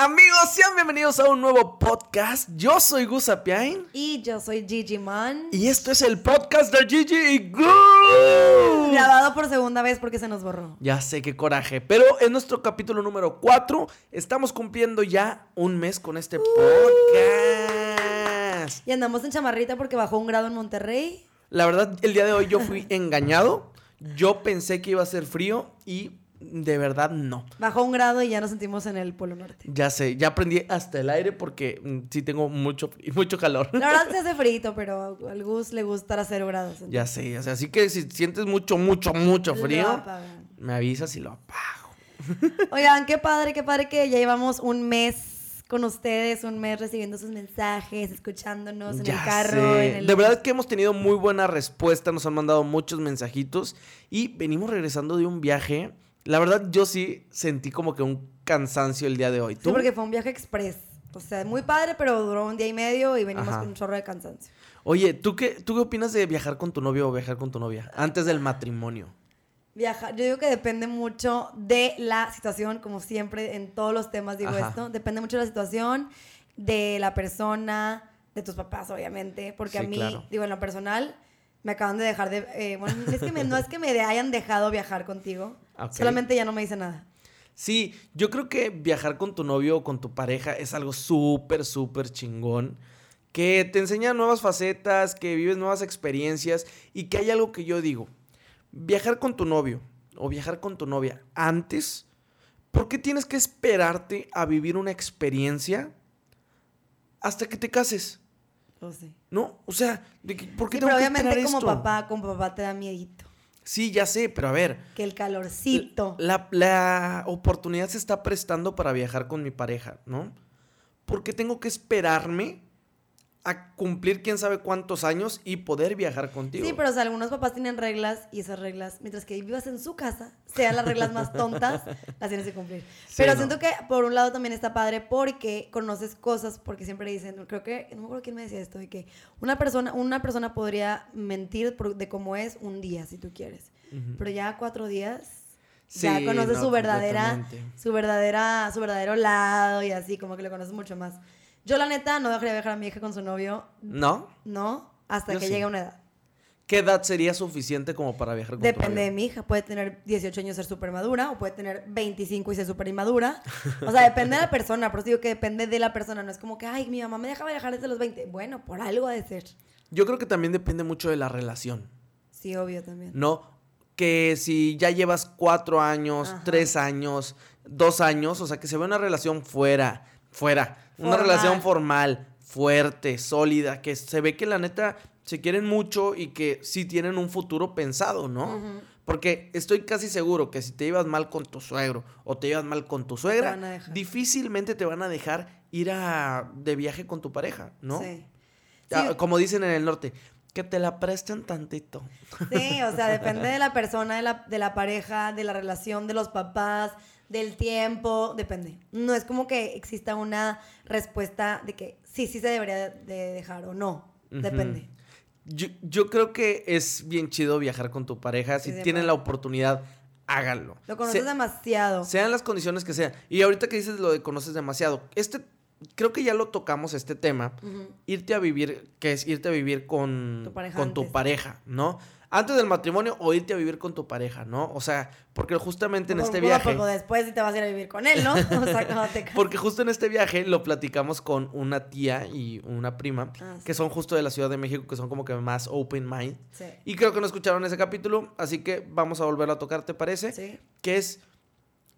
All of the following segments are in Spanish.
Amigos, sean bienvenidos a un nuevo podcast. Yo soy Gus Apiain. Y yo soy Gigi Man. Y esto es el podcast de Gigi y Gus. Grabado por segunda vez porque se nos borró. Ya sé qué coraje. Pero en nuestro capítulo número 4 estamos cumpliendo ya un mes con este podcast. Y andamos en chamarrita porque bajó un grado en Monterrey. La verdad, el día de hoy yo fui engañado. Yo pensé que iba a ser frío y de verdad no. Bajó un grado y ya nos sentimos en el Polo Norte. Ya sé, ya aprendí hasta el aire porque mm, sí tengo mucho, mucho calor. La verdad se hace frito, pero al Gus le gusta a cero grados. Ya sé, o sea, así que si sientes mucho, mucho, mucho frío, me avisas y lo apago. Oigan, qué padre, qué padre que ya llevamos un mes con ustedes, un mes recibiendo sus mensajes, escuchándonos en el carro. De verdad que hemos tenido muy buena respuesta, nos han mandado muchos mensajitos y venimos regresando de un viaje la verdad, yo sí sentí como que un cansancio el día de hoy. ¿Tú? Sí, porque fue un viaje express. O sea, muy padre, pero duró un día y medio y venimos con un chorro de cansancio. Oye, ¿tú qué, ¿tú qué opinas de viajar con tu novio o viajar con tu novia antes del matrimonio? Viajar, yo digo que depende mucho de la situación, como siempre en todos los temas digo esto, depende mucho de la situación, de la persona, de tus papás, obviamente, porque a mí, digo, en lo personal, me acaban de dejar de, eh, bueno, es que no es que me hayan dejado viajar contigo, Solamente ya no me dice nada. Sí, yo creo que viajar con tu novio o con tu pareja es algo súper, súper chingón. Que te enseña nuevas facetas, que vives nuevas experiencias y que hay algo que yo digo. Viajar con tu novio o viajar con tu novia antes, ¿por qué tienes que esperarte a vivir una experiencia hasta que te cases? Oh, sí. ¿No? O sea, ¿por qué sí, pero obviamente como papá, como papá te da miedito. Sí, ya sé, pero a ver. Que el calorcito. La, la, oportunidad se está prestando para viajar con mi pareja, ¿no? ¿Por qué tengo que esperarme a cumplir quién sabe cuántos años y poder viajar contigo. Sí, pero o sea, algunos papás tienen reglas y esas reglas, mientras que vivas en su casa, sean las reglas más tontas, las tienes que cumplir. pero siento que por un lado también está padre porque conoces cosas, porque siempre dicen, creo que, no me acuerdo quién me decía esto, de que una persona, una persona podría mentir de cómo es un día, si tú quieres, pero ya cuatro días... ya conoces su verdadera, su verdadera, su verdadero lado y así, como que lo conoces mucho más. Yo, la neta, no dejaría viajar a mi hija con su novio. ¿No? No, hasta que llegue a una edad. ¿Qué edad sería suficiente como para viajar con Depende tu novio? de mi hija. Puede tener 18 años y ser súper madura, o puede tener 25 y ser súper inmadura. O sea, depende de la persona. Pero digo que depende de la persona. No es como que, ay, mi mamá me deja viajar desde los 20. Bueno, por algo ha de ser. Yo creo que también depende mucho de la relación. Sí, obvio también. No, que si ya llevas cuatro años, tres años, dos años, o sea, que se ve una relación fuera, fuera una relación formal, fuerte, sólida, que se ve que la neta se quieren mucho y que sí tienen un futuro pensado, ¿no? Porque estoy casi seguro que si te llevas mal con tu suegro o te llevas mal con tu suegra, difícilmente te van a dejar ir a, de viaje con tu pareja, ¿no? Sí. Como dicen en el norte, que te la presten tantito. Sí, o sea, depende de la persona, de la, de la pareja, de la relación de los papás, del tiempo, depende. No es como que exista una respuesta de que sí, sí se debería de dejar o no. Depende. Yo, creo que es bien chido viajar con tu pareja. Si tienen la oportunidad, háganlo. Lo conoces demasiado. Sean las condiciones que sean. Y ahorita que dices lo de conoces demasiado, este creo que ya lo tocamos este tema. Irte a vivir, que es irte a vivir con con tu pareja, ¿no? Antes del matrimonio o irte a vivir con tu pareja, ¿no? O sea, porque justamente en este viaje... Poco después te vas a ir a vivir con él, ¿no? O sea, te porque justo en este viaje lo platicamos con una tía y una prima, ah, que son justo de la Ciudad de México, que son como que más open mind. Sí. Y creo que no escucharon ese capítulo, así que vamos a volverlo a tocar, ¿te parece? Sí. Que es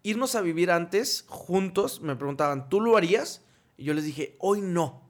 irnos a vivir antes, juntos, me preguntaban, ¿tú lo harías? Y yo les dije, hoy no.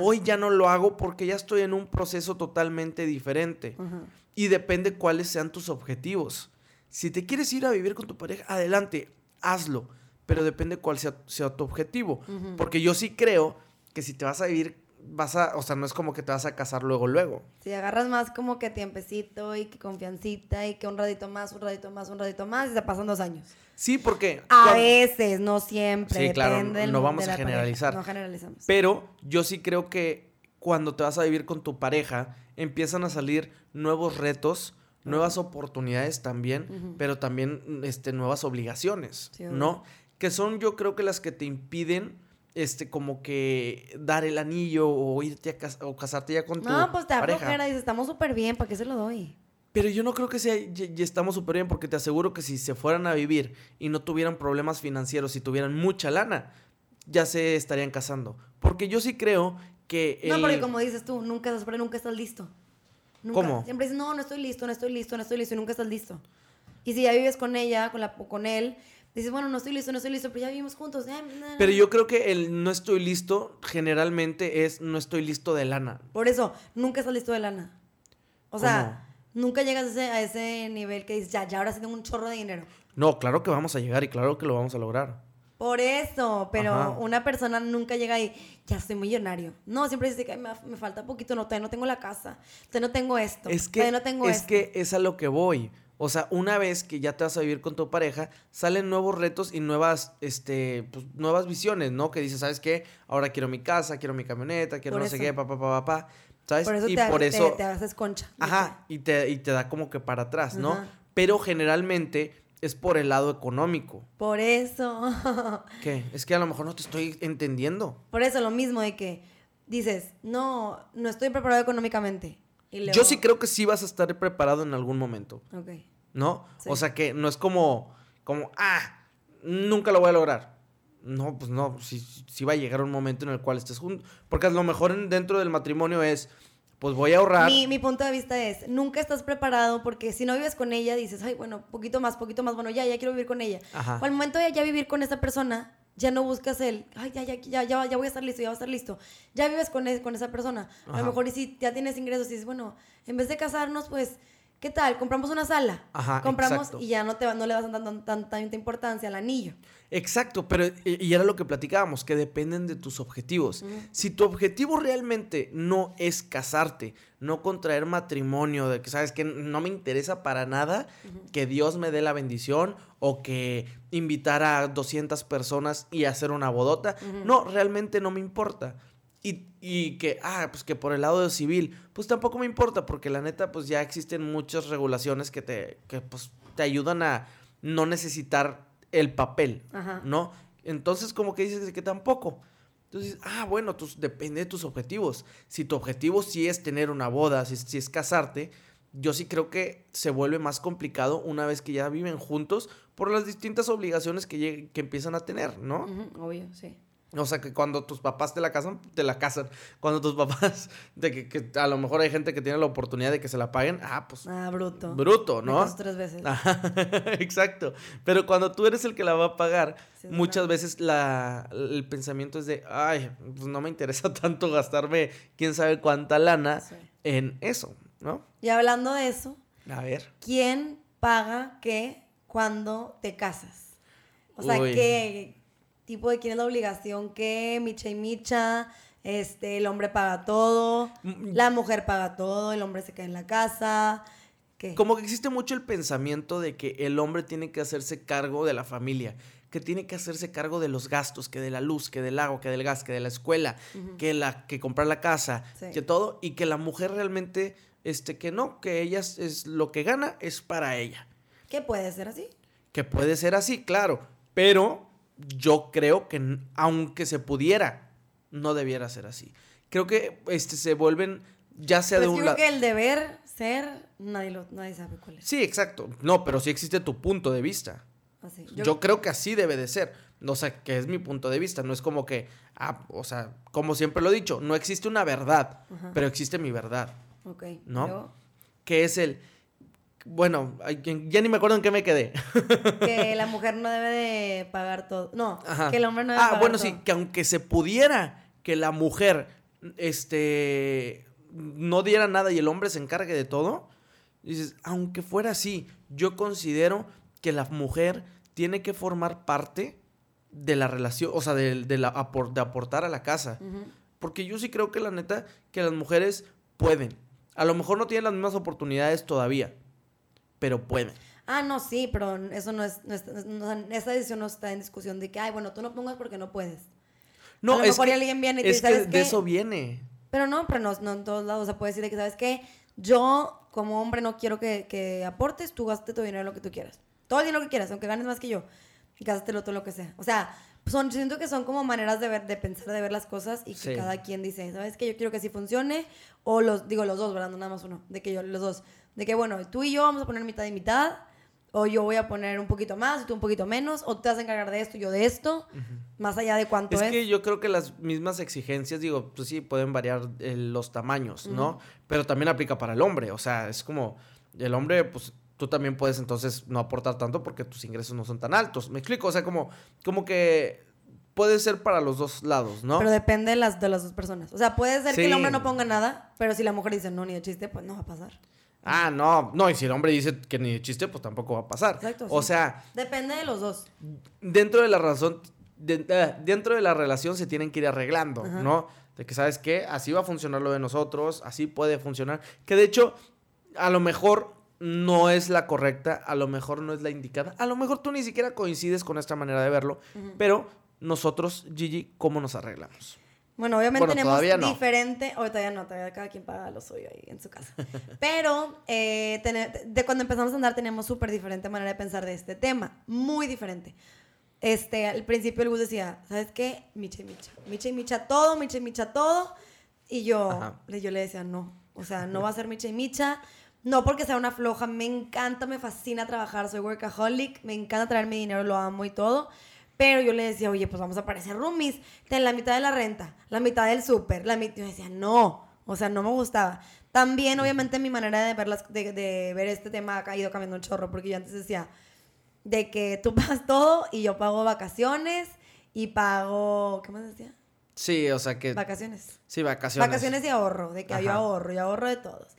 Hoy ya no lo hago porque ya estoy en un proceso totalmente diferente. Ajá. Y depende cuáles sean tus objetivos. Si te quieres ir a vivir con tu pareja, adelante, hazlo. Pero depende cuál sea, tu objetivo. Porque yo sí creo que si te vas a vivir, vas a, o sea, no es como que te vas a casar luego, luego. Si agarras más como que tiempecito y que confiancita y que un ratito más, un ratito más, un ratito más, y se pasan dos años. Sí, porque... A veces, no siempre. Sí, claro, no vamos a generalizar. No generalizamos. Pero yo sí creo que cuando te vas a vivir con tu pareja, empiezan a salir nuevos retos, nuevas oportunidades también, pero también este, nuevas obligaciones, ¿no? Que son yo creo que las que te impiden este, como que dar el anillo o irte a o casarte ya con tu No, pues te da flojera, dices, estamos súper bien, ¿para qué se lo doy? Pero yo no creo que sea, ya, estamos súper bien, porque te aseguro que si se fueran a vivir y no tuvieran problemas financieros y tuvieran mucha lana, ya se estarían casando. Porque yo sí creo que... No, porque como dices tú, nunca, nunca estás listo. ¿Cómo? Siempre dices, no, no estoy listo, no estoy listo, no estoy listo y nunca estás listo. Y si ya vives con ella, con, la, con él, dices, bueno, no estoy listo, no estoy listo, pero ya vivimos juntos. Pero yo creo que el no estoy listo generalmente es no estoy listo de lana. Por eso, nunca estás listo de lana. O sea, nunca llegas a ese, nivel que dices, ya, ya ahora sí tengo un chorro de dinero. No, claro que vamos a llegar y claro que lo vamos a lograr. Por eso, pero una persona nunca llega ahí, ya soy millonario. No, siempre dice que me, me, falta poquito, no, todavía no tengo la casa, todavía no tengo esto, es que, no tengo Es que es a lo que voy. O sea, una vez que ya te vas a vivir con tu pareja, salen nuevos retos y nuevas, este, pues, nuevas visiones, ¿no? Que dices, ¿sabes qué? Ahora quiero mi casa, quiero mi camioneta, quiero no sé qué, papá, papá, papá. ¿Sabes? Por eso y te, por eso... Te, haces concha. Ajá, y te, y te da como que para atrás, ¿no? Pero generalmente es por el lado económico. Por eso. ¿Qué? Es que a lo mejor no te estoy entendiendo. Por eso lo mismo de que dices, no, no estoy preparado económicamente. Yo sí creo que sí vas a estar preparado en algún momento. Ok. ¿No? O sea que no es como, como, ah, nunca lo voy a lograr. No, pues no, sí, sí va a llegar un momento en el cual estés juntos. Porque a lo mejor dentro del matrimonio es, pues voy a ahorrar. Mi, mi, punto de vista es, nunca estás preparado porque si no vives con ella, dices, ay, bueno, poquito más, poquito más, bueno, ya, ya quiero vivir con ella. Ajá. O al momento de ya vivir con esa persona, ya no buscas el, ay, ya, ya, ya, ya, ya voy a estar listo, ya voy a estar listo. Ya vives con, con esa persona. A lo mejor y si ya tienes ingresos y dices, bueno, en vez de casarnos, pues ¿Qué tal? Compramos una sala. Ajá, Compramos y ya no, te, no le vas dando tanta, importancia al anillo. Exacto, pero y era lo que platicábamos, que dependen de tus objetivos. Si tu objetivo realmente no es casarte, no contraer matrimonio, de que sabes que no me interesa para nada que Dios me dé la bendición o que invitar a 200 personas y hacer una bodota, no, realmente no me importa. Y, que, ah, pues que por el lado de civil, pues tampoco me importa, porque la neta, pues ya existen muchas regulaciones que te, que, pues, te ayudan a no necesitar el papel, ¿no? Entonces, como que dices que tampoco. Entonces, ah, bueno, pues depende de tus objetivos. Si tu objetivo sí es tener una boda, si, es casarte, yo sí creo que se vuelve más complicado una vez que ya viven juntos por las distintas obligaciones que, que empiezan a tener, ¿no? obvio, sí. O sea, que cuando tus papás te la casan, te la casan. Cuando tus papás, de que, a lo mejor hay gente que tiene la oportunidad de que se la paguen, ah, pues. Ah, bruto. Bruto, ¿no? tres veces. exacto. Pero cuando tú eres el que la va a pagar, muchas veces la, el pensamiento es de, ay, pues no me interesa tanto gastarme quién sabe cuánta lana en eso, ¿no? Y hablando de eso. A ver. ¿Quién paga qué cuando te casas? O sea, ¿qué tipo de quién es la obligación que micha y micha, este, el hombre paga todo, mm, la mujer paga todo, el hombre se queda en la casa. ¿qué? Como que existe mucho el pensamiento de que el hombre tiene que hacerse cargo de la familia, que tiene que hacerse cargo de los gastos, que de la luz, que del agua, que del gas, que de la escuela, que la que comprar la casa, que todo y que la mujer realmente este que no, que ella es lo que gana es para ella. ¿Qué puede ser así? Que puede ser así, claro, pero yo creo que aunque se pudiera, no debiera ser así. Creo que este, se vuelven, ya sea de pues un lado... Creo que el deber ser, nadie, lo, nadie sabe cuál es. Sí, exacto. No, pero sí existe tu punto de vista. Ah, yo... creo que así debe de ser. O sea, que es mi punto de vista. No es como que, ah, o sea, como siempre lo he dicho, no existe una verdad, pero existe mi verdad. Ok. ¿No? Que es el, bueno, ya ni me acuerdo en qué me quedé. Que la mujer no debe de pagar todo. No, que el hombre no debe ah, bueno, sí, que aunque se pudiera que la mujer este no diera nada y el hombre se encargue de todo, dices, aunque fuera así, yo considero que la mujer tiene que formar parte de la relación, o sea, de, de, la, de aportar a la casa. Porque yo sí creo que la neta, que las mujeres pueden. A lo mejor no tienen las mismas oportunidades todavía, pero pueden. Ah, no, sí, pero eso no es, no esa decisión no está en discusión de que, ay, bueno, tú no pongas porque no puedes. No, es que, alguien viene y te dice, de eso viene. Pero no, pero no, no en todos lados. se puede decir que, ¿sabes qué? Yo, como hombre, no quiero que, que aportes, tú gastes tu dinero en lo que tú quieras. Todo el dinero que quieras, aunque ganes más que yo. Gástatelo todo lo que sea. O sea, son, siento que son como maneras de ver, de pensar, de ver las cosas y que cada quien dice, ¿sabes qué? Yo quiero que así funcione. O los, digo los dos, ¿verdad? No nada más uno. De que yo, los dos. De que, bueno, tú y yo vamos a poner mitad y mitad. O yo voy a poner un poquito más y tú un poquito menos. O te vas a encargar de esto y yo de esto. Más allá de cuánto es. Es que yo creo que las mismas exigencias, digo, pues sí, pueden variar eh, los tamaños, ¿no? Pero también aplica para el hombre. O sea, es como, el hombre, pues tú también puedes entonces no aportar tanto porque tus ingresos no son tan altos. ¿Me explico? O sea, como, como que puede ser para los dos lados, ¿no? Pero depende de las, de las dos personas. O sea, puede ser que el hombre no ponga nada, pero si la mujer dice no, ni de chiste, pues no va a pasar. Ah, no, no, y si el hombre dice que ni de chiste, pues tampoco va a pasar. Exacto. O sea. Depende de los dos. Dentro de la razón, eh, dentro de la relación se tienen que ir arreglando, ¿no? De que, ¿sabes qué? Así va a funcionar lo de nosotros, así puede funcionar. Que de hecho, a lo mejor no es la correcta, a lo mejor no es la indicada, a lo mejor tú ni siquiera coincides con esta manera de verlo, pero nosotros, Gigi, ¿cómo nos arreglamos? Bueno, obviamente tenemos diferente, o todavía no, todavía cada quien paga lo suyo ahí en su casa. Pero eh, de cuando empezamos a andar tenemos súper diferente manera de pensar de este tema, muy diferente. Este, al principio el Gus decía, ¿sabes qué? Micha y micha, micha y micha todo, micha y micha todo. Y yo, yo le decía, no, o sea, no va a ser micha y micha. No porque sea una floja, me encanta, me fascina trabajar, soy workaholic, me encanta traer mi dinero, lo amo y todo. Pero yo le decía, oye, pues vamos a parecer roomies, ten la mitad de la renta, la mitad del súper, la mitad. Yo decía, no, o sea, no me gustaba. También, obviamente, mi manera de ver, las, de, de ver este tema ha ido cambiando un chorro, porque yo antes decía, de que tú pagas todo y yo pago vacaciones y pago, ¿qué más decía? Sí, o sea que... Vacaciones. Sí, vacaciones. Vacaciones y ahorro, de que había ahorro y ahorro de todos.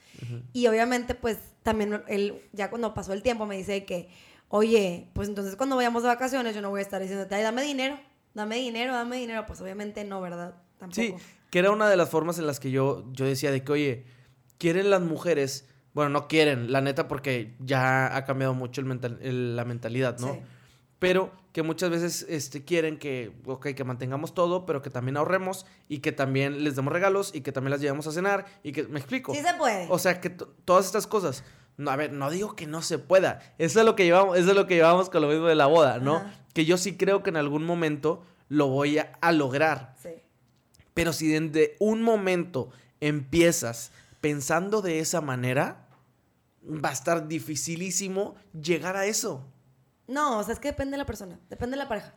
Y obviamente, pues, también él, ya cuando pasó el tiempo, me dice que oye, pues entonces cuando vayamos de vacaciones yo no voy a estar diciéndote, ay, dame dinero, dame dinero, dame dinero. Pues obviamente no, ¿verdad? Tampoco. Sí, que era una de las formas en las que yo, yo decía de que, oye, quieren las mujeres, bueno, no quieren, la neta, porque ya ha cambiado mucho el la mentalidad, ¿no? Sí. Pero que muchas veces este, quieren que, ok, que mantengamos todo, pero que también ahorremos y que también les demos regalos y que también las llevemos a cenar y que, ¿me explico? Sí se puede. O sea, que todas estas cosas. No, a ver, no digo que no se pueda. Eso es lo que llevamos, eso es lo que llevamos con lo mismo de la boda, ¿no? Que yo sí creo que en algún momento lo voy a, lograr. Sí. Pero si desde un momento empiezas pensando de esa manera, va a estar dificilísimo llegar a eso. No, o sea, es que depende de la persona, depende de la pareja.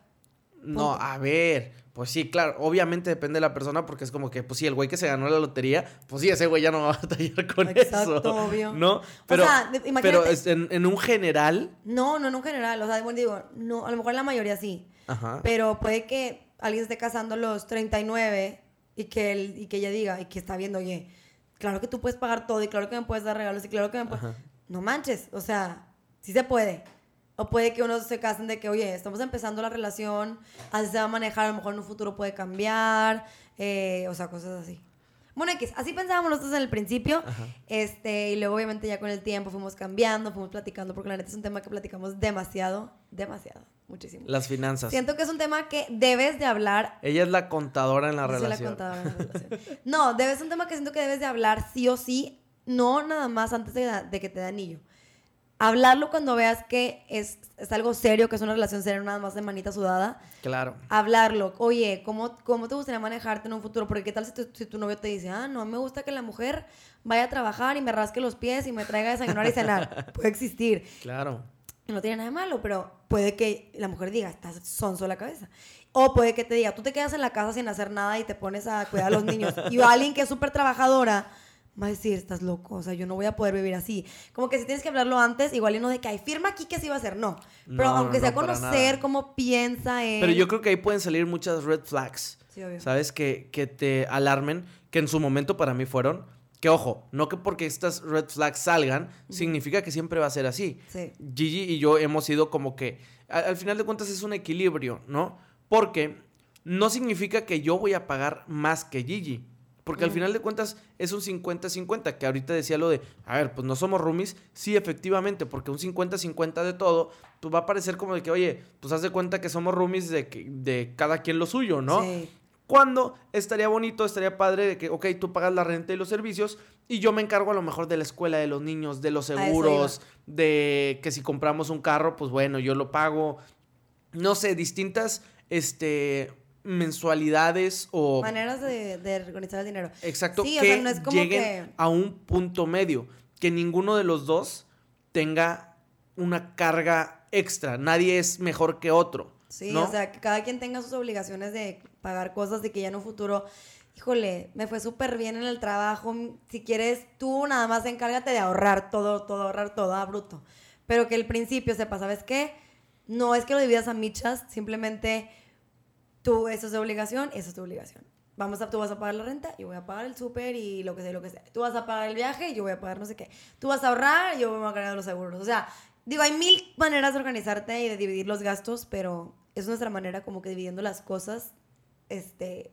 No, a ver, pues sí, claro, obviamente depende de la persona porque es como que, pues sí, el güey que se ganó la lotería, pues sí, ese güey ya no va a batallar con Exacto, eso. obvio. ¿No? Pero, o sea, pero en, un general. No, no en un general, o sea, digo, no, a lo mejor la mayoría sí. Ajá. Pero puede que alguien esté casando los 39 y que, él, y que ella diga, y que está viendo, oye, claro que tú puedes pagar todo y claro que me puedes dar regalos y claro que me puedes... No manches, o sea, sí se puede. O puede que uno se casen de que, oye, estamos empezando la relación, así se va a manejar, a lo mejor en un futuro puede cambiar, eh, o sea, cosas así. Bueno, así pensábamos nosotros en el principio, este, y luego obviamente ya con el tiempo fuimos cambiando, fuimos platicando, porque la neta es un tema que platicamos demasiado, demasiado, muchísimo. Las finanzas. Siento que es un tema que debes de hablar. Ella es la contadora en la relación. la contadora en la relación. no, debes un tema que siento que debes de hablar sí o sí, no nada más antes de, de que te dé anillo hablarlo cuando veas que es, algo serio, que es una relación seria, nada más de manita sudada. Claro. Hablarlo. Oye, ¿cómo, cómo te gustaría manejarte en un futuro? Porque qué tal si tu, si tu, novio te dice, ah, no, me gusta que la mujer vaya a trabajar y me rasque los pies y me traiga a desayunar y cenar. puede existir. Claro. No tiene nada de malo, pero puede que la mujer diga, estás sonso la cabeza. O puede que te diga, tú te quedas en la casa sin hacer nada y te pones a cuidar a los niños. Y alguien que es súper trabajadora va a decir, estás loco, o sea, yo no voy a poder vivir así. Como que si tienes que hablarlo antes, igual y no de que, hay firma aquí que sí va a ser, no. Pero aunque sea conocer cómo piensa él. Pero yo creo que ahí pueden salir muchas red flags. Sí, obvio. ¿Sabes? Que, que te alarmen, que en su momento para mí fueron. Que ojo, no que porque estas red flags salgan, significa que siempre va a ser así. Sí. Gigi y yo hemos sido como que, al final de cuentas es un equilibrio, ¿no? Porque no significa que yo voy a pagar más que Gigi. Porque al final de cuentas es un 50-50, que ahorita decía lo de, a ver, pues no somos roomies. Sí, efectivamente, porque un 50-50 de todo, pues va a parecer como de que, oye, pues haz de cuenta que somos roomies de, que, de cada quien lo suyo, ¿no? Sí. Cuando estaría bonito, estaría padre de que, ok, tú pagas la renta y los servicios y yo me encargo a lo mejor de la escuela de los niños, de los seguros, de que si compramos un carro, pues bueno, yo lo pago. No sé, distintas este mensualidades o maneras de, organizar el dinero. Exacto, que no es como lleguen a un punto medio, que ninguno de los dos tenga una carga extra, nadie es mejor que otro. Sí, o sea, que cada quien tenga sus obligaciones de pagar cosas de que ya en un futuro, híjole, me fue súper bien en el trabajo, si quieres tú nada más encárgate de ahorrar todo, todo, ahorrar todo a bruto. Pero que el principio sepa, ¿sabes qué? No es que lo dividas a michas, simplemente tú, eso es de obligación, eso es tu obligación. Vamos a, tú vas a pagar la renta, yo voy a pagar el súper y lo que sea, lo que sea. Tú vas a pagar el viaje, yo voy a pagar no sé qué. Tú vas a ahorrar, yo voy a cargar los seguros. O sea, digo, hay mil maneras de organizarte y de dividir los gastos, pero es nuestra manera como que dividiendo las cosas, este,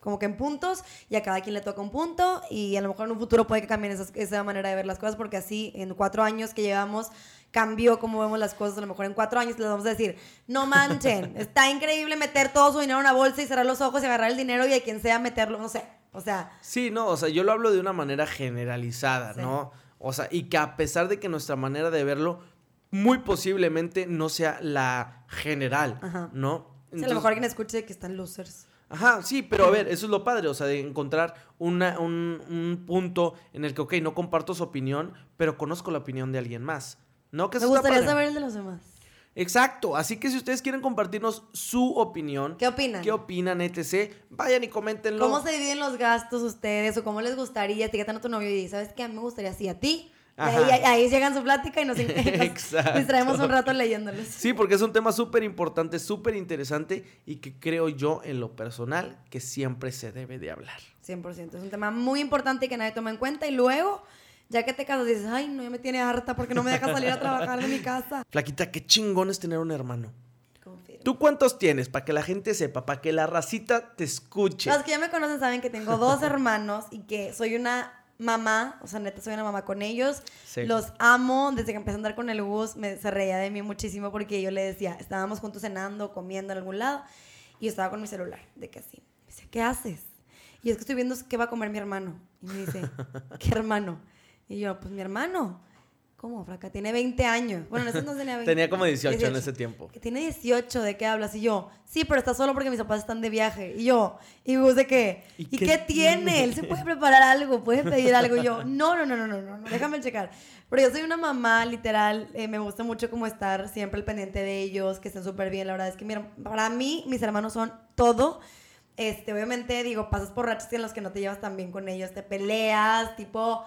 como que en puntos y a cada quien le toca un punto y a lo mejor en un futuro puede que cambien esa manera de ver las cosas porque así en cuatro años que llevamos cambió cómo vemos las cosas, a lo mejor en cuatro años les vamos a decir, no manchen, está increíble meter todo su dinero en una bolsa y cerrar los ojos y agarrar el dinero y a quien sea meterlo, no sé, o sea. Sí, no, o sea, yo lo hablo de una manera generalizada, ¿no? O sea, y que a pesar de que nuestra manera de verlo muy posiblemente no sea la general, ¿no? a lo mejor alguien escuche que están losers. Ajá, sí, pero a ver, eso es lo padre, o sea, de encontrar una, un, un, punto en el que, ok, no comparto su opinión, pero conozco la opinión de alguien más. ¿No? Que Me gustaría saber el de los demás. Exacto, así que si ustedes quieren compartirnos su opinión, ¿qué opinan? ¿Qué opinan, etc? Vayan y coméntenlo. ¿Cómo se dividen los gastos ustedes o cómo les gustaría? Etiquetan a tu novio y ¿sabes qué? A mí me gustaría así, a ti. Ahí, ahí, llegan su plática y nos, nos distraemos un rato leyéndoles. Sí, porque es un tema súper importante, súper interesante y que creo yo en lo personal que siempre se debe de hablar. 100%, es un tema muy importante y que nadie toma en cuenta y luego ya que te casas dices, ay, no, ya me tiene harta porque no me deja salir a trabajar de mi casa. Flaquita, qué chingón es tener un hermano. ¿Tú cuántos tienes? Para que la gente sepa, para que la racita te escuche. Los que ya me conocen saben que tengo dos hermanos y que soy una mamá, o sea, neta, soy una mamá con ellos. Los amo. Desde que empecé a andar con el bus, me, se reía de mí muchísimo porque yo le decía, estábamos juntos cenando, comiendo en algún lado, y yo estaba con mi celular, de que así. Me decía, ¿qué haces? Y es que estoy viendo qué va a comer mi hermano. Y me dice, ¿qué hermano? Y yo, pues mi hermano. ¿Cómo, flaca? Tiene 20 años. Bueno, ese no tenía 20. tenía como 18, en ese tiempo. Que tiene 18, ¿de qué hablas? Y yo, sí, pero está solo porque mis papás están de viaje. Y yo, ¿y vos de qué? ¿Y, qué, tiene? Él se puede preparar algo, puede pedir algo. Y yo, no, no, no, no, no, no, déjame checar. Pero yo soy una mamá, literal, eh, me gusta mucho como estar siempre al pendiente de ellos, que estén súper bien. La verdad es que para mí, mis hermanos son todo. Este, obviamente, digo, pasas por rachas en los que no te llevas tan bien con ellos, te peleas, tipo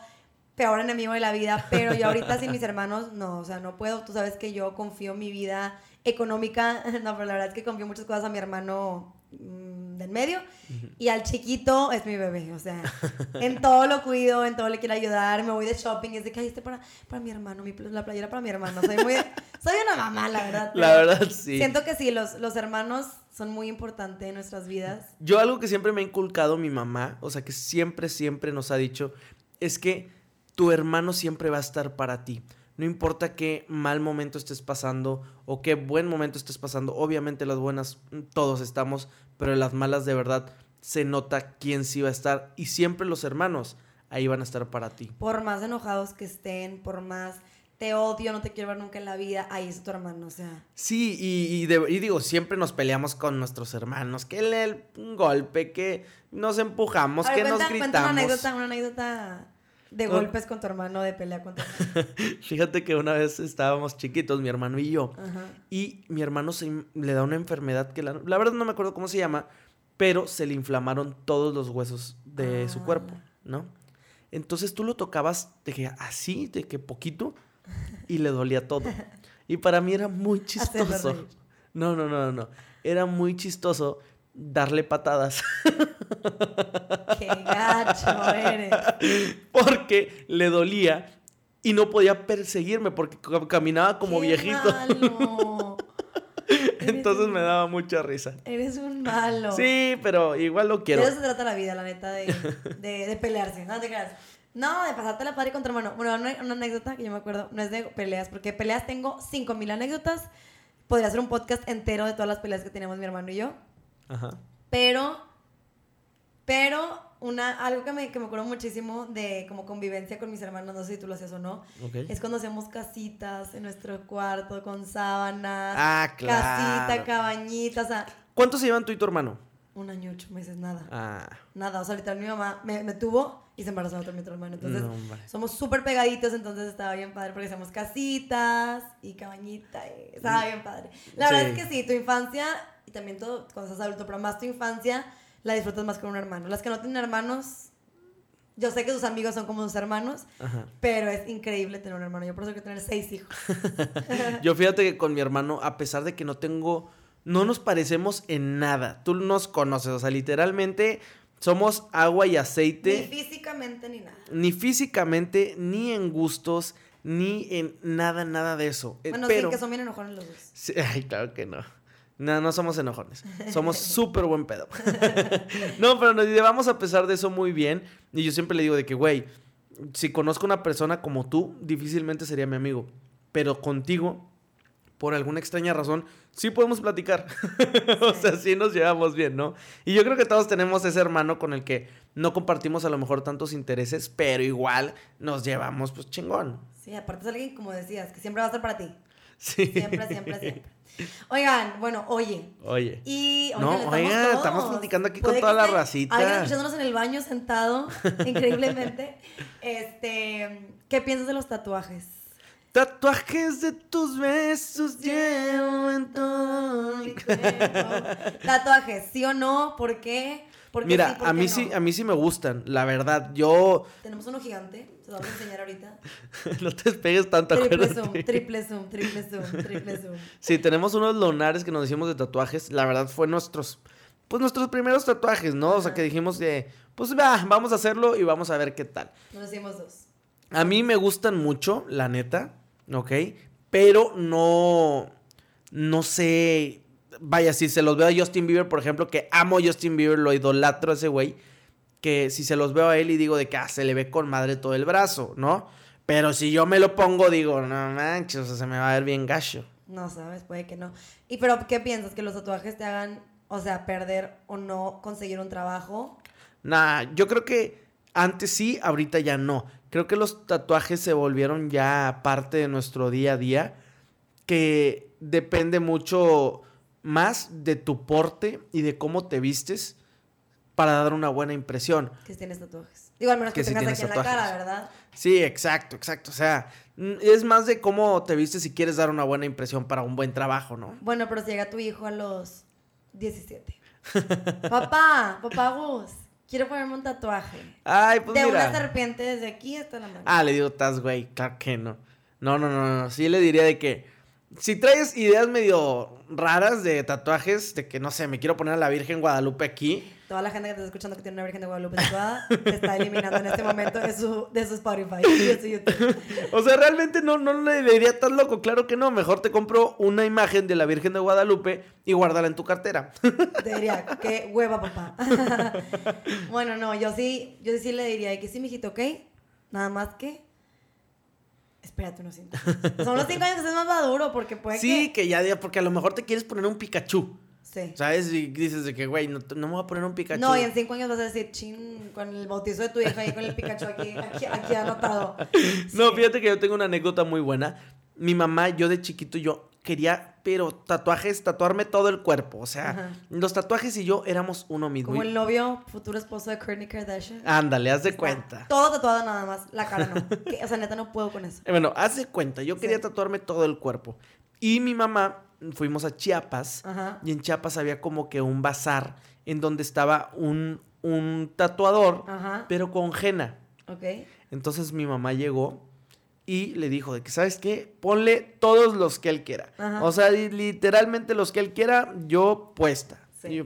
peor enemigo de la vida, pero yo ahorita sin mis hermanos, no, o sea, no puedo. Tú sabes que yo confío mi vida económica, no, pero la verdad es que confío muchas cosas a mi hermano mm, del medio y al chiquito es mi bebé, o sea, en todo lo cuido, en todo le quiero ayudar, me voy de shopping, es de que este para, para mi hermano, mi, la playera para mi hermano, soy muy, soy una mamá, la verdad. La verdad, sí. Siento que sí, los, los hermanos son muy importantes en nuestras vidas. Yo algo que siempre me ha inculcado mi mamá, o sea, que siempre, siempre nos ha dicho, es que tu hermano siempre va a estar para ti. No importa qué mal momento estés pasando o qué buen momento estés pasando. Obviamente las buenas mm, todos estamos, pero en las malas de verdad se nota quién sí va a estar. Y siempre los hermanos ahí van a estar para ti. Por más enojados que estén, por más te odio, no te quiero ver nunca en la vida, ahí es tu hermano, o sea. Sí, y, digo, siempre nos peleamos con nuestros hermanos, que el, un golpe, que nos empujamos, que nos gritamos. Cuenta una anécdota, una anécdota de golpes con tu hermano, de pelea con tu hermano. Fíjate que una vez estábamos chiquitos, mi hermano y yo, y mi hermano se, le da una enfermedad que la, verdad no me acuerdo cómo se llama, pero se le inflamaron todos los huesos de su ah. cuerpo, ¿no? Entonces tú lo tocabas de que así, de que poquito, y le dolía todo. Y para mí era muy chistoso. No, no, no, no. Era muy chistoso darle patadas. Qué gacho eres. Porque le dolía y no podía perseguirme porque caminaba como viejito. Entonces me daba mucha risa. Eres un malo. Sí, pero igual lo quiero. De eso se trata la vida, la neta, de, de, pelearse. No te creas. No, de pasarte la padre contra hermano. Bueno, una, una, anécdota que yo me acuerdo, no es de peleas, porque peleas tengo 5000 anécdotas. Podría hacer un podcast entero de todas las peleas que tenemos mi hermano y yo. Ajá. Pero, pero, una, algo que me, que me acuerdo muchísimo de como convivencia con mis hermanos, no sé si tú lo haces o no, es cuando hacemos casitas en nuestro cuarto con sábanas, ah, claro. casita, cabañita, o sea... ¿Cuánto se llevan tú y tu hermano? Un año, ocho meses, nada. Ah. Nada, o sea, literal, mi mamá me, me tuvo y se embarazó otro mi hermano. Entonces, somos súper pegaditos, entonces estaba bien padre porque hacemos casitas y cabañita. Y estaba bien padre. La verdad es que sí, tu infancia y también todo, cuando estás adulto, pero más tu infancia la disfrutas más con un hermano. Las que no tienen hermanos, yo sé que sus amigos son como sus hermanos, pero es increíble tener un hermano. Yo por eso quiero tener seis hijos. yo fíjate que con mi hermano, a pesar de que no tengo no nos parecemos en nada. Tú nos conoces, o sea, literalmente somos agua y aceite. Ni físicamente ni nada. Ni físicamente, ni en gustos, ni en nada, nada de eso. Eh, bueno, sí, que son bien enojones los dos. ay, claro que no. No, no somos enojones. Somos súper buen pedo. no, pero nos llevamos a pesar de eso muy bien. Y yo siempre le digo de que, güey, si conozco a una persona como tú, difícilmente sería mi amigo. Pero contigo, por alguna extraña razón, sí podemos platicar. o sea, sí nos llevamos bien, ¿no? Y yo creo que todos tenemos ese hermano con el que no compartimos a lo mejor tantos intereses, pero igual nos llevamos pues chingón. Sí, aparte es alguien, como decías, que siempre va a estar para ti. Sí. Siempre, siempre, siempre. Oigan, bueno, oye. Oye. Y no, oigan, estamos platicando aquí con toda la racita. Alguien escuchándonos en el baño sentado, increíblemente. Este, ¿qué piensas de los tatuajes? Tatuajes de tus besos llevo en todo mi Tatuajes, ¿sí o no? ¿Por qué? Mira, a mí sí, a mí sí me gustan, la verdad. Yo. Tenemos uno gigante, se lo vamos a enseñar ahorita. no te despegues tanto, Triple zoom, triple zoom, triple zoom, triple zoom. Sí, tenemos unos lunares que nos hicimos de tatuajes. La verdad fue nuestros, pues nuestros primeros tatuajes, ¿no? O sea, que dijimos de, pues va, vamos a hacerlo y vamos a ver qué tal. Nos hicimos dos. A mí me gustan mucho, la neta. ¿ok? Pero no, no sé, vaya, si se los veo a Justin Bieber, por ejemplo, que amo a Justin Bieber, lo idolatro a ese güey, que si se los veo a él y digo de que ah, se le ve con madre todo el brazo, ¿no? Pero si yo me lo pongo, digo, no manches, o sea, se me va a ver bien gacho. No sabes, puede que no. ¿Y pero qué piensas? ¿Que los tatuajes te hagan, o sea, perder o no conseguir un trabajo? Nah, yo creo que antes sí, ahorita ya no. Creo que los tatuajes se volvieron ya parte de nuestro día a día, que depende mucho más de tu porte y de cómo te vistes para dar una buena impresión. Que tienes tatuajes. Digo, al menos que, tengas aquí en la cara, ¿verdad? Sí, exacto, exacto. O sea, es más de cómo te vistes si quieres dar una buena impresión para un buen trabajo, ¿no? Bueno, pero si llega tu hijo a los 17. papá, papá Gus. Quiero ponerme un tatuaje. Ay, pues De una serpiente desde aquí hasta la mano. Ah, le digo, estás, güey. Claro que no. No, no, no, no. Sí le diría de que si traes ideas medio raras de tatuajes, de que no sé, me quiero poner a la Virgen Guadalupe aquí. Toda la gente que está escuchando que tiene una Virgen de Guadalupe tatuada, te está eliminando en este momento de su, de su Spotify o sea, realmente no, no le diría tan loco, claro que no. Mejor te compro una imagen de la Virgen de Guadalupe y guárdala en tu cartera. Te diría, qué hueva, papá. bueno, no, yo sí, yo sí le diría que sí, mijito, ¿ok? Nada más que Espérate unos cinco Son los cinco años que estés más maduro, porque puede sí, que... ya, porque a lo mejor te quieres poner un Pikachu. Sí. ¿Sabes? Y dices de que, güey, no, me voy a poner un Pikachu. No, y en cinco años vas a decir, chin, con el bautizo de tu hija y con el Pikachu aquí, aquí, anotado. No, fíjate que yo tengo una anécdota muy buena. Mi mamá, yo de chiquito, yo quería, pero tatuajes, tatuarme todo el cuerpo. O sea, los tatuajes y yo éramos uno mismo. Como el novio, futuro esposo de Kourtney Kardashian. Ándale, haz de cuenta. Todo tatuado nada más, la cara no. o sea, neta, no puedo con eso. Eh, bueno, haz de cuenta, yo quería tatuarme todo el cuerpo. Y mi mamá, fuimos a Chiapas. Y en Chiapas había como que un bazar en donde estaba un, un tatuador, pero con henna. Ok. Entonces mi mamá llegó y le dijo de que, ¿sabes qué? Ponle todos los que él quiera. O sea, literalmente los que él quiera, yo puesta. Y,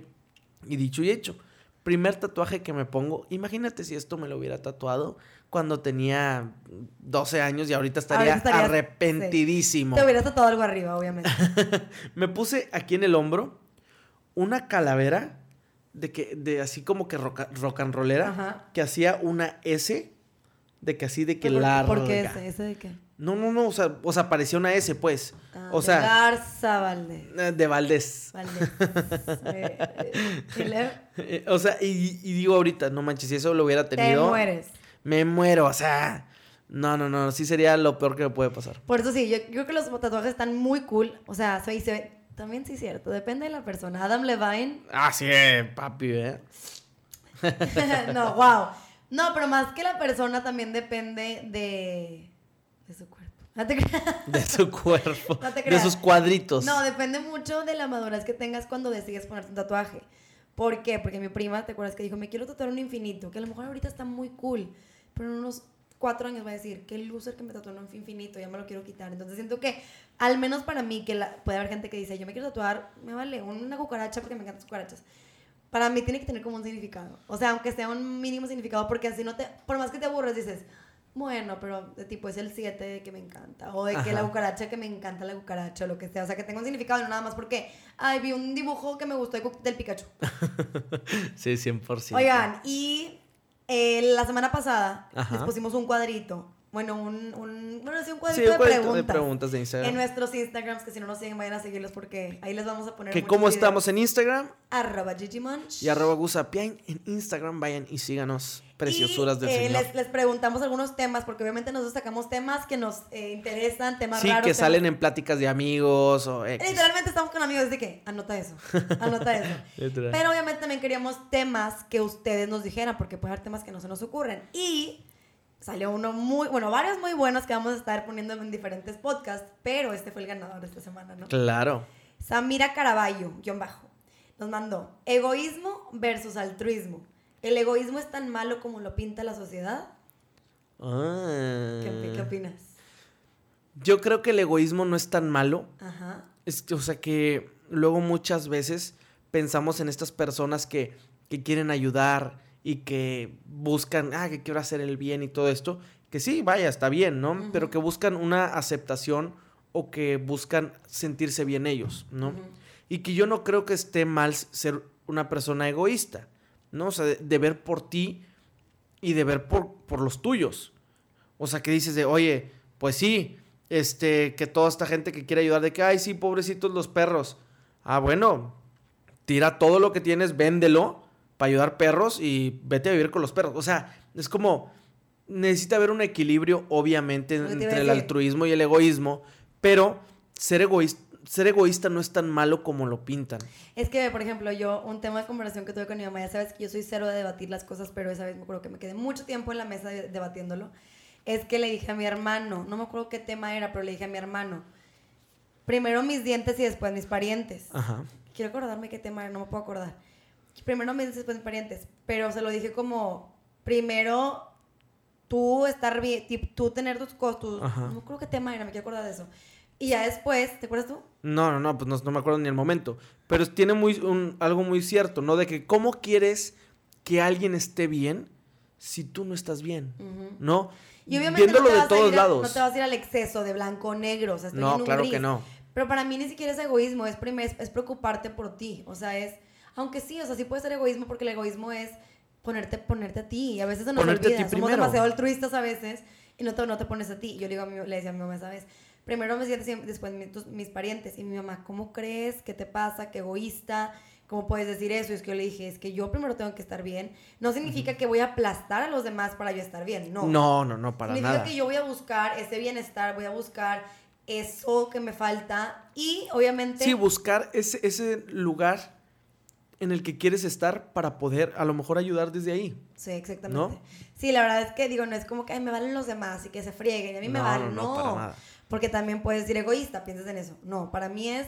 dicho y hecho, primer tatuaje que me pongo, imagínate si esto me lo hubiera tatuado cuando tenía 12 años y ahorita estaría arrepentidísimo. Te hubiera tatuado algo arriba, obviamente. me puse aquí en el hombro una calavera de que, de así como que rock, rock and rollera, que hacía una S de que así de que larga. ¿Por qué ese? ¿Ese de qué? No, no, no, o sea, o sea, parecía una S, pues. Ah, o sea. Garza Valdés. Eh, de Valdés. Valdés. Eh, eh, o sea, y, y, digo ahorita, no manches, si eso lo hubiera tenido. Te mueres. Me muero, o sea. No, no, no, sí sería lo peor que me puede pasar. Por eso sí, yo, creo que los tatuajes están muy cool. O sea, se, se También sí es cierto, depende de la persona. Adam Levine. Ah, sí, papi, ¿eh? no, wow. No, pero más que la persona también depende de, de su cuerpo. de su cuerpo. de sus cuadritos. No, depende mucho de la madurez que tengas cuando decides ponerte un tatuaje. ¿Por qué? Porque mi prima, ¿te acuerdas que dijo, me quiero tatuar un infinito? Que a lo mejor ahorita está muy cool, pero en unos cuatro años va a decir, qué loser que me tatuó un infinito, ya me lo quiero quitar. Entonces siento que, al menos para mí, que puede haber gente que dice, yo me quiero tatuar, me vale, una cucaracha porque me encantan las cucarachas. Para mí tiene que tener como un significado. O sea, aunque sea un mínimo significado, porque así no te, por más que te aburres, dices, bueno, pero de tipo es el 7 que me encanta. O de que la cucaracha que me encanta la cucaracha o lo que sea. O sea, que tenga un significado, no nada más porque, ay, vi un dibujo que me gustó del Pikachu. sí, 100%. Oigan, y eh, la semana pasada les pusimos un cuadrito bueno, un, un, bueno, sí, un cuadrito, de, preguntas, de, preguntas, de Instagram. En nuestros Instagrams, que si no nos siguen, vayan a seguirlos porque ahí les vamos a poner. ¿Que ¿Cómo estamos en Instagram? Arroba Gigimunch. Y arroba Gusapian en Instagram. Vayan y síganos. Preciosuras del eh, Les, les, preguntamos algunos temas, porque obviamente nosotros sacamos temas que nos eh, interesan, temas raros. Sí, que salen en pláticas de amigos o Literalmente estamos con amigos de que, anota eso, anota eso. Pero obviamente también queríamos temas que ustedes nos dijeran, porque puede haber temas que no se nos ocurren. Y salió uno muy, bueno, varios muy buenos que vamos a estar poniendo en diferentes podcasts, pero este fue el ganador de esta semana, ¿no? Claro. Samira Caraballo, guion bajo, nos mandó egoísmo versus altruismo. ¿El egoísmo es tan malo como lo pinta la sociedad? Ah. ¿Qué, opinas? Yo creo que el egoísmo no es tan malo. Ajá. o sea que luego muchas veces pensamos en estas personas que, que quieren ayudar, y que buscan, ah, que quiero hacer el bien y todo esto, que sí, vaya, está bien, ¿no? Pero que buscan una aceptación o que buscan sentirse bien ellos, ¿no? Y que yo no creo que esté mal ser una persona egoísta, ¿no? O sea, de, ver por ti y de ver por, por los tuyos. O sea, que dices de, oye, pues sí, este, que toda esta gente que quiere ayudar, de que, ay, sí, pobrecitos los perros. Ah, bueno, tira todo lo que tienes, véndelo para ayudar perros y vete a vivir con los perros. O sea, es como, necesita haber un equilibrio, obviamente, entre el altruismo y el egoísmo, pero ser egoísta, ser egoísta no es tan malo como lo pintan. Es que, por ejemplo, yo, un tema de conversación que tuve con mi mamá, ya sabes que yo soy cero de debatir las cosas, pero esa vez me acuerdo que me quedé mucho tiempo en la mesa debatiéndolo, es que le dije a mi hermano, no me acuerdo qué tema era, pero le dije a mi hermano, primero mis dientes y después mis parientes. Ajá. Quiero acordarme qué tema era, no me puedo acordar primero me dices pues parientes, pero se lo dije como, primero tú estar bien, tú tener tus costos, no creo que tema era, me quiero acordar de eso. Y ya después, ¿te acuerdas tú? No, no, no, pues no, me acuerdo ni el momento. Pero tiene muy, algo muy cierto, ¿no? De que cómo quieres que alguien esté bien si tú no estás bien, ¿no? Y obviamente Viéndolo de todos lados. No te vas a ir al exceso de blanco o negro, o sea, estoy No, claro que no. Pero para mí ni siquiera es egoísmo, es, es preocuparte por ti, o sea, es aunque sí, o sea, sí puede ser egoísmo porque el egoísmo es ponerte, ponerte a ti. Y a veces se nos olvida. Somos demasiado altruistas a veces y no te, no te pones a ti. Yo le, digo a mi, le decía a mi mamá esa vez, primero me decía después mis, mis parientes. Y mi mamá, ¿cómo crees? ¿Qué te pasa? ¿Qué egoísta? ¿Cómo puedes decir eso? Y es que yo le dije, es que yo primero tengo que estar bien. No significa que voy a aplastar a los demás para yo estar bien, no. No, no, no, para nada. Significa que yo voy a buscar ese bienestar, voy a buscar eso que me falta y obviamente... Sí, buscar ese, ese lugar en el que quieres estar para poder a lo mejor ayudar desde ahí. Sí, exactamente. Sí, la verdad es que digo, no es como que Ay, me valen los demás y que se frieguen, y a mí me valen, no. no, Porque también puedes decir egoísta, piensas en eso. No, para mí es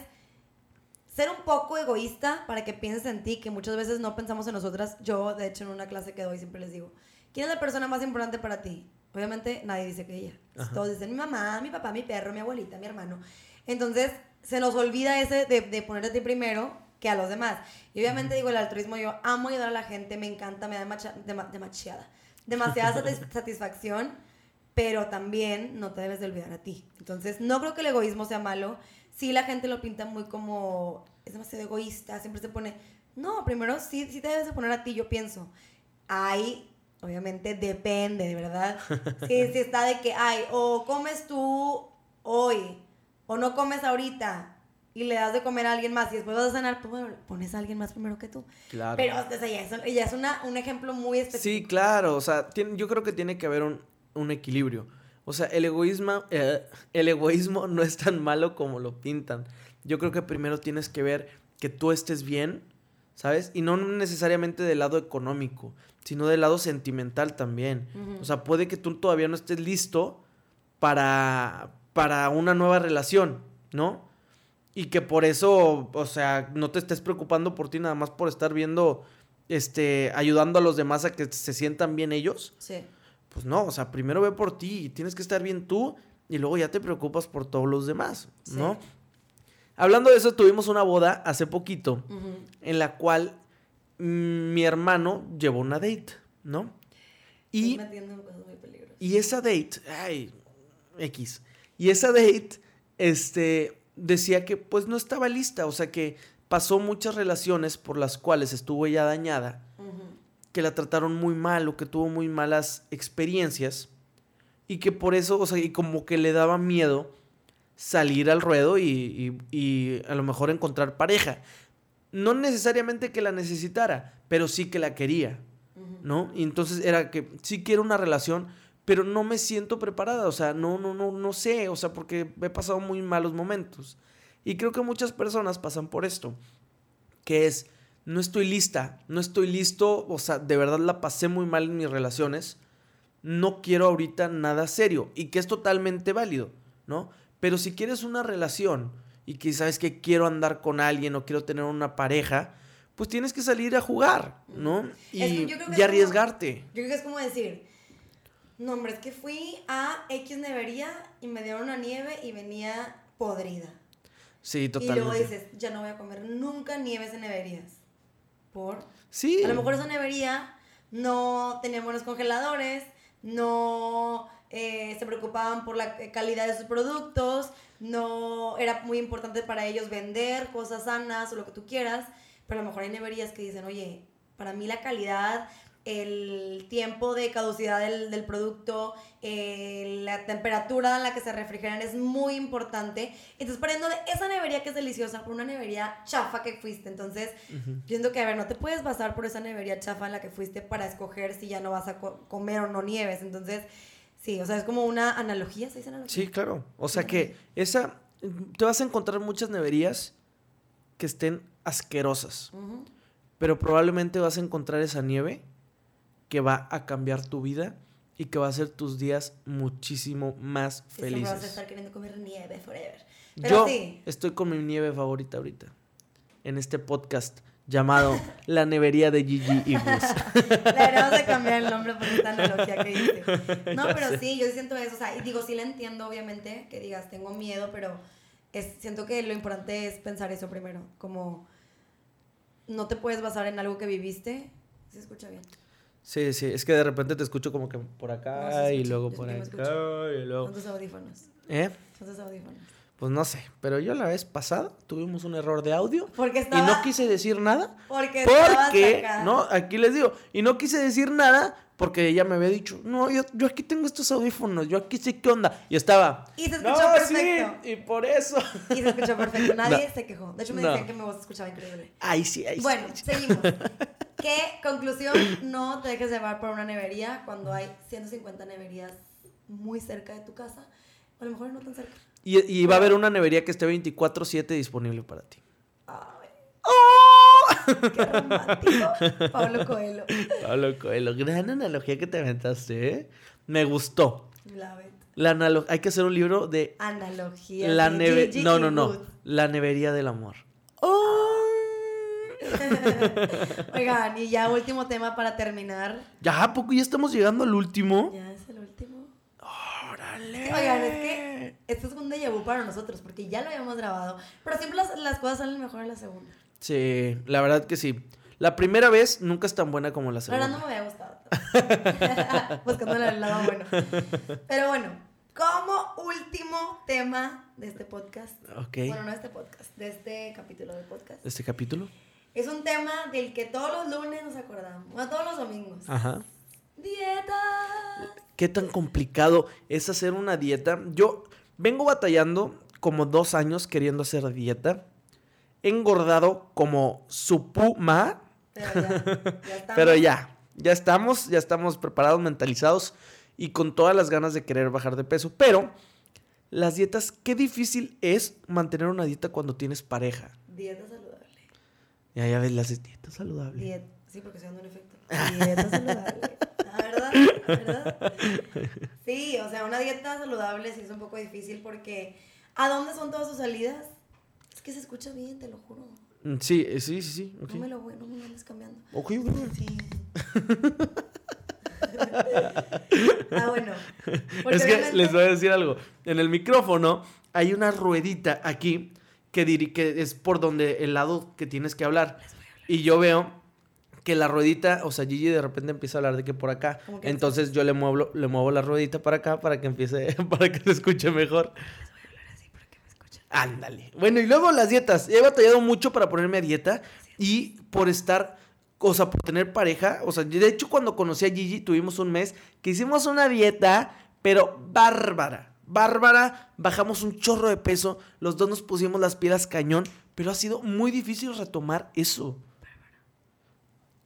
ser un poco egoísta para que pienses en ti, que muchas veces no pensamos en nosotras. Yo, de hecho, en una clase que doy siempre les digo, ¿quién es la persona más importante para ti? Obviamente nadie dice que ella. Todos dicen mi mamá, mi papá, mi perro, mi abuelita, mi hermano. Entonces, se nos olvida ese de, de ponerte a ti primero que a los demás. Y obviamente digo, el altruismo, yo amo ayudar a la gente, me encanta, me da demasiada, demasiada satisfacción, pero también no te debes de olvidar a ti. Entonces, no creo que el egoísmo sea malo. Sí, la gente lo pinta muy como, es demasiado egoísta, siempre se pone, no, primero sí, sí te debes de poner a ti, yo pienso. Hay, obviamente depende, de verdad. Si, si está de que, ay, o comes tú hoy, o no comes ahorita, y le das de comer a alguien más y después vas a cenar, pues pones a alguien más primero que tú. Claro. Pero o sea, ya es, ya es una, un ejemplo muy específico. Sí, claro, o sea, yo creo que tiene que haber un, un equilibrio. O sea, el egoísmo, eh, el egoísmo no es tan malo como lo pintan. yo creo que primero tienes que ver que tú estés bien, ¿sabes? Y no necesariamente del lado económico, sino del lado sentimental también. O sea, puede que tú todavía no estés listo para, para una nueva relación, ¿no? Y que por eso, o sea, no te estés preocupando por ti nada más por estar viendo, este, ayudando a los demás a que se sientan bien ellos. Sí. Pues no, o sea, primero ve por ti y tienes que estar bien tú y luego ya te preocupas por todos los demás, ¿no? Hablando de eso, tuvimos una boda hace poquito en la cual mi hermano llevó una date, ¿no? Y, y esa date, ay, X. Y esa date, este, decía que pues no estaba lista, o sea que pasó muchas relaciones por las cuales estuvo ella dañada, que la trataron muy mal o que tuvo muy malas experiencias y que por eso, o sea, y como que le daba miedo salir al ruedo y, y, a lo mejor encontrar pareja. No necesariamente que la necesitara, pero sí que la quería, ¿no? Y entonces era que sí quiero una relación, pero no me siento preparada, o sea, no, no, no, no sé, o sea, porque he pasado muy malos momentos. Y creo que muchas personas pasan por esto, que es, no estoy lista, no estoy listo, o sea, de verdad la pasé muy mal en mis relaciones, no quiero ahorita nada serio, y que es totalmente válido, ¿no? Pero si quieres una relación y que sabes que quiero andar con alguien o quiero tener una pareja, pues tienes que salir a jugar, ¿no? Y, arriesgarte. yo creo que es como decir, no, hombre, es que fui a X nevería y me dieron una nieve y venía podrida. Sí, totalmente. Y luego dices, ya no voy a comer nunca nieves en neverías. ¿Por? Sí. A lo mejor esa nevería no tenía buenos congeladores, no eh, se preocupaban por la calidad de sus productos, no era muy importante para ellos vender cosas sanas o lo que tú quieras, pero a lo mejor hay neverías que dicen, oye, para mí la calidad, el tiempo de caducidad del, del producto, eh, la temperatura en la que se refrigeran es muy importante. Entonces, pariendo de esa nevería que es deliciosa por una nevería chafa que fuiste. Entonces, viendo que, a ver, no te puedes basar por esa nevería chafa en la que fuiste para escoger si ya no vas a comer o no nieves. Entonces, Sí, o sea, es como una analogía, ¿se dice analogía? Sí, claro. O sea que esa, te vas a encontrar muchas neverías que estén asquerosas, pero probablemente vas a encontrar esa nieve que va a cambiar tu vida y que va a hacer tus días muchísimo más felices. vas a estar queriendo comer nieve forever. Yo estoy con mi nieve favorita ahorita en este podcast llamado La Nevería de Gigi y Gus. vamos a cambiar el nombre por esta analogía que dice. No, pero sí, yo siento eso. O sea, y digo, sí la entiendo, obviamente, que digas, tengo miedo, pero es, siento que lo importante es pensar eso primero. Como no te puedes basar en algo que viviste. ¿Se escucha bien? Sí, sí, es que de repente te escucho como que por acá y luego por acá y luego... ¿Cuántos audífonos? ¿Eh? ¿Cuántos audífonos? Pues no sé, pero yo la vez pasada tuvimos un error de audio porque y no quise decir nada. Porque, porque no, aquí les digo, y no quise decir nada porque ella me había dicho, no, yo, yo aquí tengo estos audífonos, yo aquí sé qué onda. Y estaba. Y se escuchó perfecto. Sí, y por eso. Y se escuchó perfecto. Nadie se quejó. De hecho, me decían que mi voz se escuchaba increíble. Ay, sí, ahí Bueno, seguimos. ¿Qué conclusión? No te dejes llevar por una nevería cuando hay 150 neverías muy cerca de tu casa. O a lo mejor no tan cerca. Y, va a haber una nevería que esté 24-7 disponible para ti. Ay. ¡Oh! ¡Qué romántico! Pablo Coelho. Pablo Coelho. Gran analogía que te aventaste, ¿eh? Me gustó. La analogía. Hay que hacer un libro de. Analogía. La neve... No, no, no. La nevería del amor. ¡Oh! Oigan, y ya último tema para terminar. Ya, ¿a poco ya estamos llegando al último? Ya es el último. ¡Órale! Oigan, es que esto es un déjà vu para nosotros, porque ya lo habíamos grabado. Pero siempre las, las cosas salen mejor en la segunda. Sí, la verdad que sí. La primera vez nunca es tan buena como la segunda. Pero no me había gustado. Buscando el lado bueno. Pero bueno, como último tema de este podcast. Ok. Bueno, no de este podcast, de este capítulo de podcast. ¿De este capítulo? Es un tema del que todos los lunes nos acordamos. Bueno, todos los domingos. Ajá. Dieta. ¿Qué tan complicado es hacer una dieta? Yo, Vengo batallando como dos años queriendo hacer dieta. He engordado como su puma. Pero ya, ya, estamos, ya estamos preparados, mentalizados y con todas las ganas de querer bajar de peso. Pero las dietas, qué difícil es mantener una dieta cuando tienes pareja. Dieta saludable. Ya, ya ves, las dietas saludables. Sí, porque se dan un efecto. Dieta saludable. ¿verdad? ¿verdad? Sí, o sea, una dieta saludable sí es un poco difícil porque ¿a dónde son todas sus salidas? Es que se escucha bien, te lo juro. Mm, sí, eh, sí, sí, sí. No me lo voy, no me andes cambiando. Ok, ok. Sí. ah, bueno. Es que les voy a decir algo. En el micrófono hay una ruedita aquí que, que es por donde el lado que tienes que hablar. Y yo veo que la ruedita, o sea, Gigi de repente empieza a hablar de que por acá. Entonces yo le muevo, le muevo la ruedita para acá para que empiece, para que se escuche mejor. Ándale. Bueno, y luego las dietas. He batallado mucho para ponerme a dieta y por estar o sea, por tener pareja. O sea, de hecho, cuando conocí a Gigi, tuvimos un mes que hicimos una dieta, pero bárbara. Bárbara, bajamos un chorro de peso, los dos nos pusimos las piedras cañón, pero ha sido muy difícil retomar eso.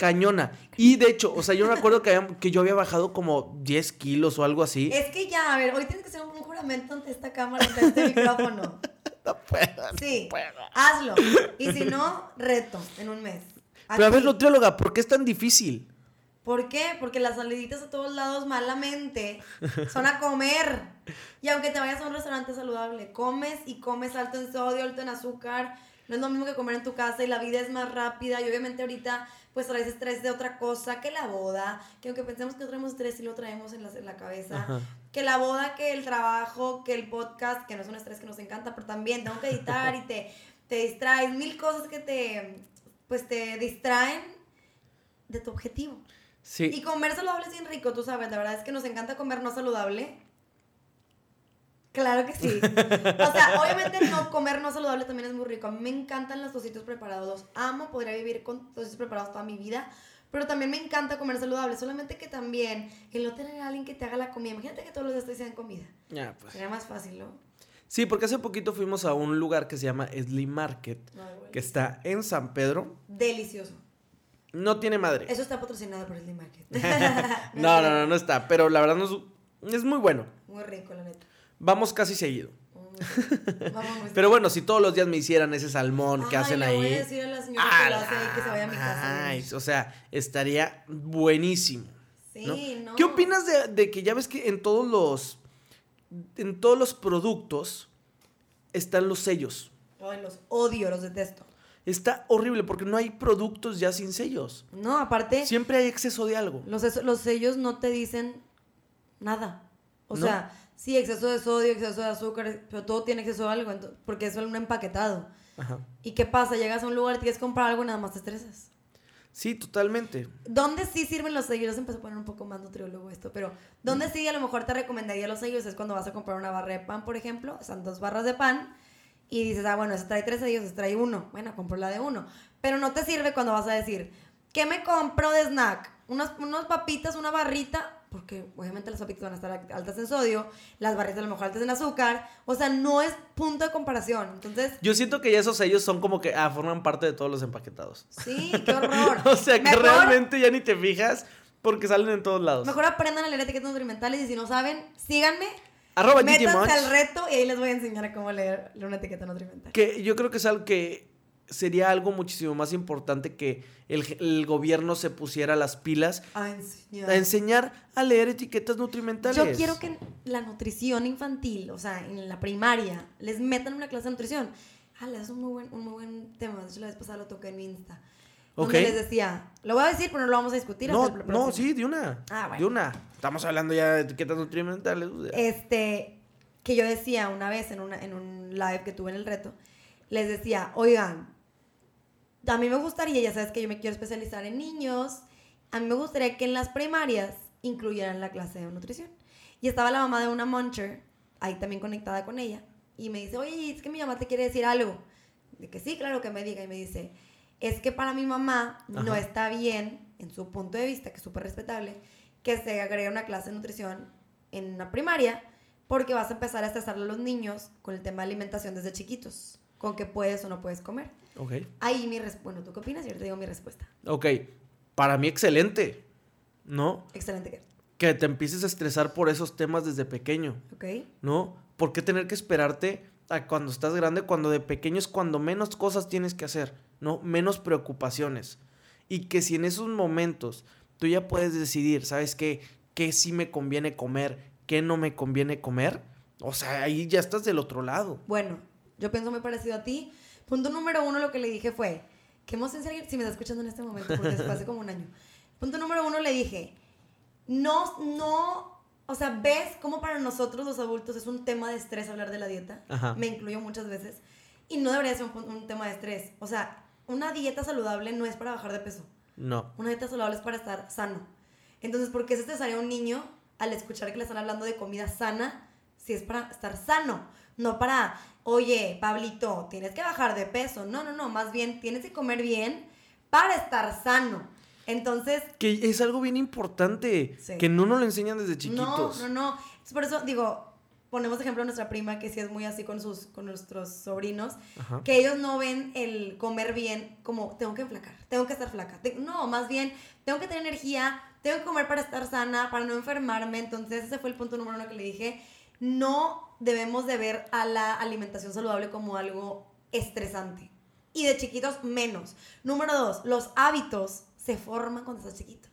Cañona. Y de hecho, o sea, yo me acuerdo que, que yo había bajado como 10 kilos o algo así. Es que ya, a ver, hoy tienes que hacer un juramento ante esta cámara, ante este micrófono. No puedo. Sí, hazlo. Y si no, reto en un mes. Pero a ver, nutrióloga, ¿por qué es tan difícil? ¿Por qué? Porque las saliditas a todos lados malamente son a comer. Y aunque te vayas a un restaurante saludable, comes y comes alto en sodio, alto en azúcar. No es lo mismo que comer en tu casa y la vida es más rápida. Y obviamente ahorita pues traes estrés de otra cosa que la boda. Que aunque pensemos que no traemos estrés y lo traemos en la, en la cabeza. Que la boda, que el trabajo, que el podcast, que no es un estrés que nos encanta, pero también tengo que editar y te, te distraes. Mil cosas que te, pues te distraen de tu objetivo. Sí. Y comer saludable es bien rico, tú sabes, la verdad es que nos encanta comer no saludable. Claro que sí. O sea, obviamente no comer no saludable también es muy rico. A mí me encantan los tocitos preparados. Amo, podría vivir con tocitos preparados toda mi vida. Pero también me encanta comer saludable. Solamente que también el no tener a alguien que te haga la comida. Imagínate que todos los días te hacen comida. Ya, pues. Sería más fácil, ¿no? Sí, porque hace poquito fuimos a un lugar que se llama Slim Market, que está en San Pedro. Delicioso. No tiene madre. Eso está patrocinado por Slim Market. no, no, no, no está. Pero la verdad no es, es muy bueno. Muy rico, la neta. Vamos casi seguido. Pero bueno, si todos los días me hicieran ese salmón que hacen ahí. Voy a decir a la señora que lo hace ahí que se vaya a mi casa. Ay, o sea, estaría buenísimo. Sí, ¿no? ¿Qué opinas de, de, que ya ves que en todos los en todos los productos están los sellos. los odio, los detesto. Está horrible porque no hay productos ya sin sellos. No, aparte. Siempre hay exceso de algo. Los, los sellos no te dicen nada. O sea, sí, exceso de sodio, exceso de azúcar, pero todo tiene exceso de algo, porque es un empaquetado. Ajá. ¿Y qué pasa? Llegas a un lugar quieres comprar algo y nada más te estresas. Sí, totalmente. ¿Dónde sí sirven los sellos? Empezó a poner un poco más nutriólogo esto, pero ¿dónde sí a lo mejor te recomendaría los sellos? Es cuando vas a comprar una barra de pan, por ejemplo, son dos barras de pan y dices, ah, bueno, se trae tres sellos, se trae uno. Bueno, compro la de uno. Pero no te sirve cuando vas a decir, ¿qué me compro de snack? Unos, unos papitas, una barrita, porque obviamente las papitas van a estar altas en sodio, las barritas a lo mejor altas en azúcar, o sea, no es punto de comparación. Entonces, yo siento que ya esos sellos son como que ah, forman parte de todos los empaquetados. Sí, qué horror. o sea, que realmente ya ni te fijas porque salen en todos lados. Mejor aprendan a leer etiquetas nutrimentales y si no saben, síganme. Arroba Métanse al reto y ahí les voy a enseñar a cómo leer una etiqueta nutrimental. Que yo creo que es algo que sería algo muchísimo más importante que el, gobierno se pusiera las pilas a enseñar. a enseñar a leer etiquetas nutrimentales. Yo quiero que la nutrición infantil, o sea, en la primaria, les metan una clase de nutrición. Ah, es un muy buen, un muy buen tema. De hecho, la vez pasada lo toqué en mi Insta. Donde les decía, lo voy a decir, pero no lo vamos a discutir. No, no, sí, de una. Ah, bueno. De una. Estamos hablando ya de etiquetas nutrimentales. Este, que yo decía una vez en, una, en un live que tuve en el reto, les decía, oigan, a mí me gustaría, ya sabes que yo me quiero especializar en niños, a mí me gustaría que en las primarias incluyeran la clase de nutrición. Y estaba la mamá de una muncher, ahí también conectada con ella, y me dice, oye, es que mi mamá te quiere decir algo. De que sí, claro que me diga, y me dice, es que para mi mamá no está bien, en su punto de vista, que es súper respetable, que se agregue una clase de nutrición en una primaria, porque vas a empezar a estresarle a los niños con el tema de alimentación desde chiquitos, con qué puedes o no puedes comer. Ok. Ahí mi respuesta. Bueno, ¿tú qué opinas? Y ahora te digo mi respuesta. Ok. Para mí, excelente. ¿No? Excelente qué? Que te empieces a estresar por esos temas desde pequeño. Ok. ¿No? ¿por qué tener que esperarte a cuando estás grande, cuando de pequeño es cuando menos cosas tienes que hacer, ¿no? Menos preocupaciones. Y que si en esos momentos tú ya puedes decidir, ¿sabes qué? ¿Qué sí me conviene comer? ¿Qué no me conviene comer? O sea, ahí ya estás del otro lado. Bueno, yo pienso muy parecido a ti. Punto número uno, lo que le dije fue, que emoción si me está escuchando en este momento, porque fue hace como un año. Punto número uno, le dije, no, no, o sea, ves cómo para nosotros los adultos es un tema de estrés hablar de la dieta. Me incluyo muchas veces. Y no debería ser un, un, tema de estrés. O sea, una dieta saludable no es para bajar de peso. No. Una dieta saludable es para estar sano. Entonces, ¿por qué se estresaría un niño al escuchar que le están hablando de comida sana si es para estar sano? No para, oye, Pablito, tienes que bajar de peso. No, no, no. Más bien, tienes que comer bien para estar sano. Entonces. Que es algo bien importante. Que no nos lo enseñan desde chiquitos. No, no, no. Por eso digo, ponemos ejemplo a nuestra prima, que sí es muy así con, sus, con nuestros sobrinos, que ellos no ven el comer bien como tengo que enflacar, tengo que estar flaca. No, más bien, tengo que tener energía, tengo que comer para estar sana, para no enfermarme. Entonces, ese fue el punto número uno que le dije. No debemos de ver a la alimentación saludable como algo estresante. Y de chiquitos menos. Número dos, los hábitos se forman cuando estás chiquito.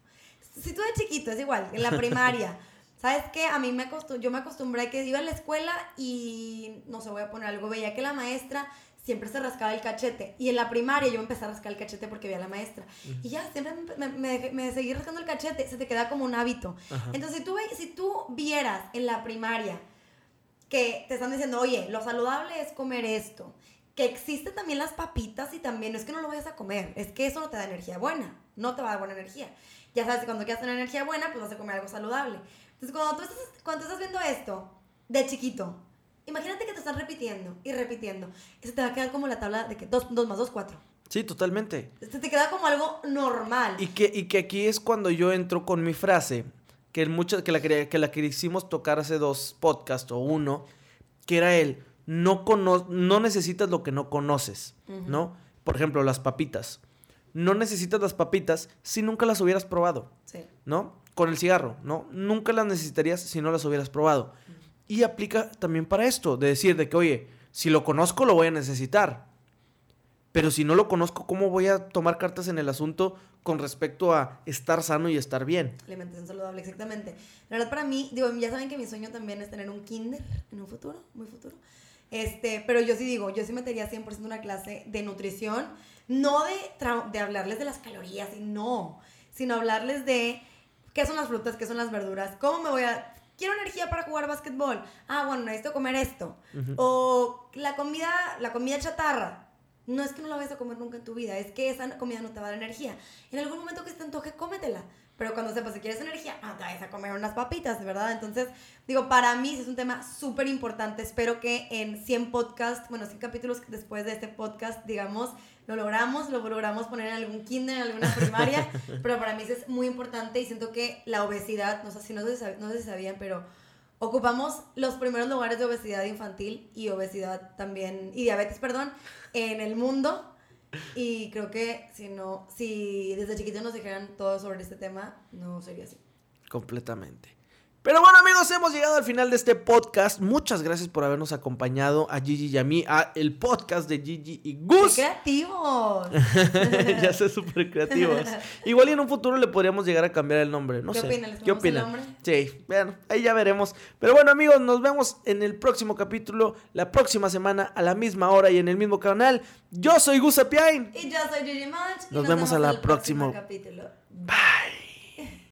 Si tú eres chiquito, es igual, en la primaria. ¿Sabes qué? A mí me acostumbré, yo me acostumbré a que iba a la escuela y, no sé, voy a poner algo, veía que la maestra siempre se rascaba el cachete. Y en la primaria yo empecé a rascar el cachete porque veía a la maestra. Y ya, siempre me, me, me, seguí rascando el cachete, se te queda como un hábito. Entonces, si tú, si tú vieras en la primaria que te están diciendo, oye, lo saludable es comer esto, que existen también las papitas y también no es que no lo vayas a comer, es que eso no te da energía buena, no te va a dar buena energía. Ya sabes que cuando quieras tener energía buena, pues vas a comer algo saludable. Entonces, cuando tú estás, cuando estás viendo esto de chiquito, imagínate que te están repitiendo y repitiendo. Eso te va a quedar como la tabla de que 2 más 2, 4. Sí, totalmente. Te, te queda como algo normal. Y que, y que aquí es cuando yo entro con mi frase, que, mucho, que, la, que la que hicimos tocar hace dos podcasts o uno, que era el, no, no necesitas lo que no conoces, ¿no? Por ejemplo, las papitas. No necesitas las papitas si nunca las hubieras probado, sí. ¿no? con el cigarro, ¿no? Nunca las necesitarías si no las hubieras probado. Y aplica también para esto, de decir de que, oye, si lo conozco lo voy a necesitar. Pero si no lo conozco, ¿cómo voy a tomar cartas en el asunto con respecto a estar sano y estar bien? Alimentación saludable, exactamente. La verdad, para mí, digo, ya saben que mi sueño también es tener un kinder en un futuro, muy futuro. Este, pero yo sí digo, yo sí metería 100% una clase de nutrición, no de, de hablarles de las calorías, y no, sino hablarles de ¿Qué son las frutas? ¿Qué son las verduras? ¿Cómo me voy a...? Quiero energía para jugar básquetbol. Ah, bueno, necesito comer esto. O la comida, la comida chatarra. No es que no la vayas a comer nunca en tu vida, es que esa comida no te va a dar energía. En algún momento que te antoje, cómetela. Pero cuando sepas si quieres energía, ah, te vayas a comer unas papitas, ¿verdad? Entonces, digo, para mí es un tema súper importante. Espero que en 100 podcasts, bueno, 100 capítulos después de este podcast, digamos, lo logramos, lo logramos poner en algún kinder, en alguna primaria, pero para mí eso es muy importante y siento que la obesidad, no sé si, no sé, no sé si sabían, pero ocupamos los primeros lugares de obesidad infantil y obesidad también, y diabetes, perdón, en el mundo. Y creo que si no, si desde chiquitos nos dijeran todo sobre este tema, no sería así. Completamente. Pero bueno amigos, hemos llegado al final de este podcast. Muchas gracias por habernos acompañado a Gigi y a mí, a el podcast de Gigi y Gus. ¡Qué creativos! ya sé, súper creativos. Igual y en un futuro le podríamos llegar a cambiar el nombre, no ¿Qué sé. Opinan? ¿Les ¿Qué opinan? El nombre? Sí, bueno, ahí ya veremos. Pero bueno amigos, nos vemos en el próximo capítulo, la próxima semana, a la misma hora y en el mismo canal. Yo soy Gus Apiain. Y yo soy Gigi Munch. Nos, vemos, a la próxima. Capítulo. Bye.